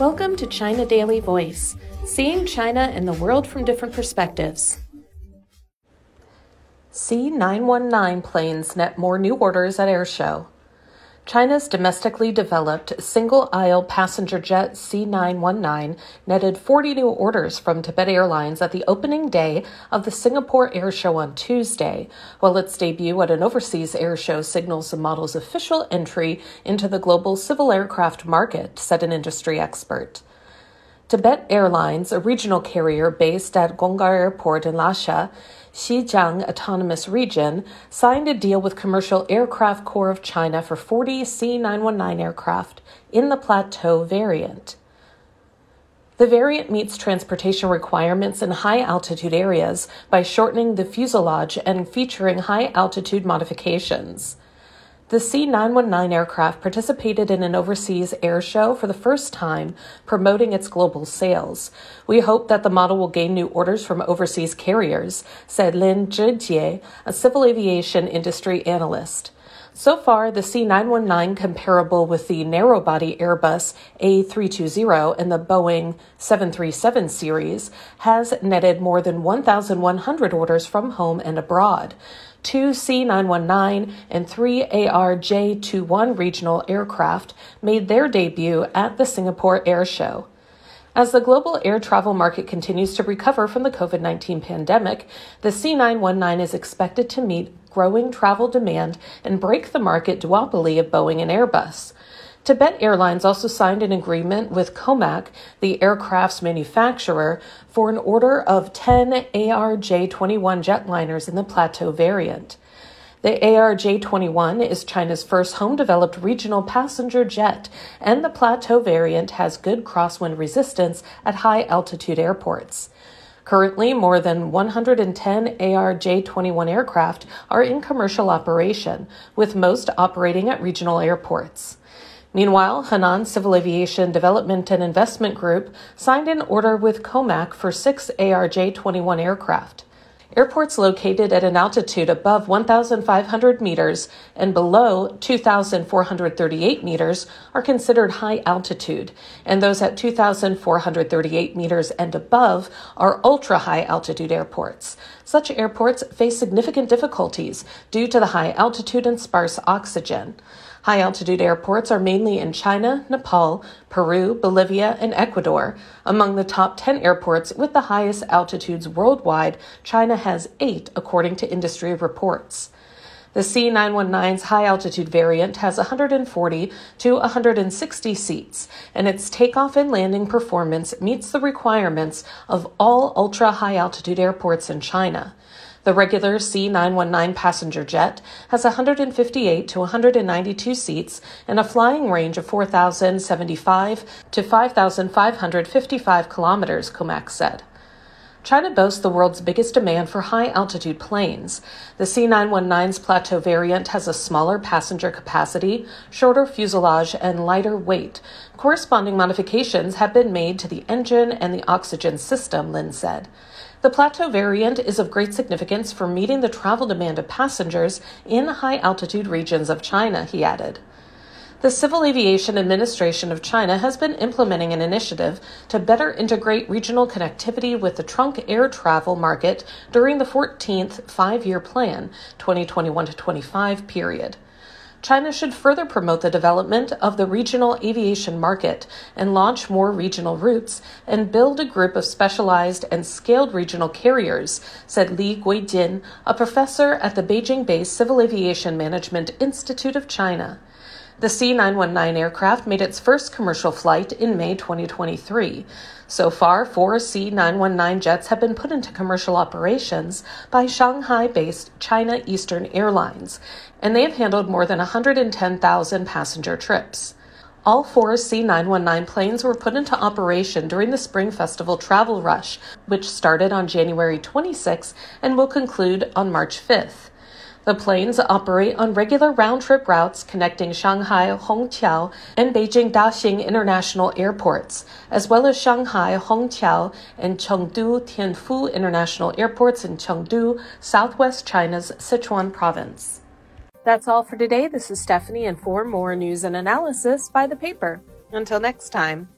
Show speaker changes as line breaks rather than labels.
Welcome to China Daily Voice, seeing China and the world from different perspectives. C919 planes net more new orders at Airshow. China's domestically developed single aisle passenger jet C919 netted 40 new orders from Tibet Airlines at the opening day of the Singapore Air Show on Tuesday, while its debut at an overseas air show signals the model's official entry into the global civil aircraft market, said an industry expert. Tibet Airlines, a regional carrier based at Gonggar Airport in Lhasa, Xizang Autonomous Region signed a deal with Commercial Aircraft Corps of China for 40 C 919 aircraft in the Plateau variant. The variant meets transportation requirements in high altitude areas by shortening the fuselage and featuring high altitude modifications. The C 919 aircraft participated in an overseas air show for the first time, promoting its global sales. We hope that the model will gain new orders from overseas carriers, said Lin Zhijie, a civil aviation industry analyst. So far, the C919, comparable with the narrow body Airbus A320 and the Boeing 737 series, has netted more than 1,100 orders from home and abroad two C919 and three ARJ 21 regional aircraft made their debut at the Singapore Air Show. As the global air travel market continues to recover from the COVID 19 pandemic, the C919 is expected to meet growing travel demand and break the market duopoly of Boeing and Airbus. Tibet Airlines also signed an agreement with Comac, the aircraft's manufacturer, for an order of 10 ARJ 21 jetliners in the Plateau variant. The ARJ 21 is China's first home developed regional passenger jet, and the Plateau variant has good crosswind resistance at high altitude airports. Currently, more than 110 ARJ 21 aircraft are in commercial operation, with most operating at regional airports. Meanwhile, Henan Civil Aviation Development and Investment Group signed an order with Comac for six ARJ 21 aircraft. Airports located at an altitude above 1,500 meters and below 2,438 meters are considered high altitude, and those at 2,438 meters and above are ultra high altitude airports. Such airports face significant difficulties due to the high altitude and sparse oxygen. High altitude airports are mainly in China, Nepal, Peru, Bolivia, and Ecuador. Among the top 10 airports with the highest altitudes worldwide, China has eight, according to industry reports. The C919's high altitude variant has 140 to 160 seats, and its takeoff and landing performance meets the requirements of all ultra high altitude airports in China. The regular C919 passenger jet has 158 to 192 seats and a flying range of 4,075 to 5,555 kilometers, Comac said. China boasts the world's biggest demand for high altitude planes. The C919's plateau variant has a smaller passenger capacity, shorter fuselage, and lighter weight. Corresponding modifications have been made to the engine and the oxygen system, Lin said. The plateau variant is of great significance for meeting the travel demand of passengers in high altitude regions of China, he added. The Civil Aviation Administration of China has been implementing an initiative to better integrate regional connectivity with the trunk air travel market during the 14th five year plan, 2021 to 25 period. China should further promote the development of the regional aviation market and launch more regional routes and build a group of specialized and scaled regional carriers, said Li Guijin, a professor at the Beijing based Civil Aviation Management Institute of China. The C 919 aircraft made its first commercial flight in May 2023. So far, four C 919 jets have been put into commercial operations by Shanghai based China Eastern Airlines, and they have handled more than 110,000 passenger trips. All four C 919 planes were put into operation during the Spring Festival travel rush, which started on January 26 and will conclude on March 5th. The planes operate on regular round trip routes connecting Shanghai Hongqiao and Beijing Daxing International Airports, as well as Shanghai Hongqiao and Chengdu Tianfu International Airports in Chengdu, southwest China's Sichuan province. That's all for today. This is Stephanie, and for more news and analysis, buy the paper. Until next time.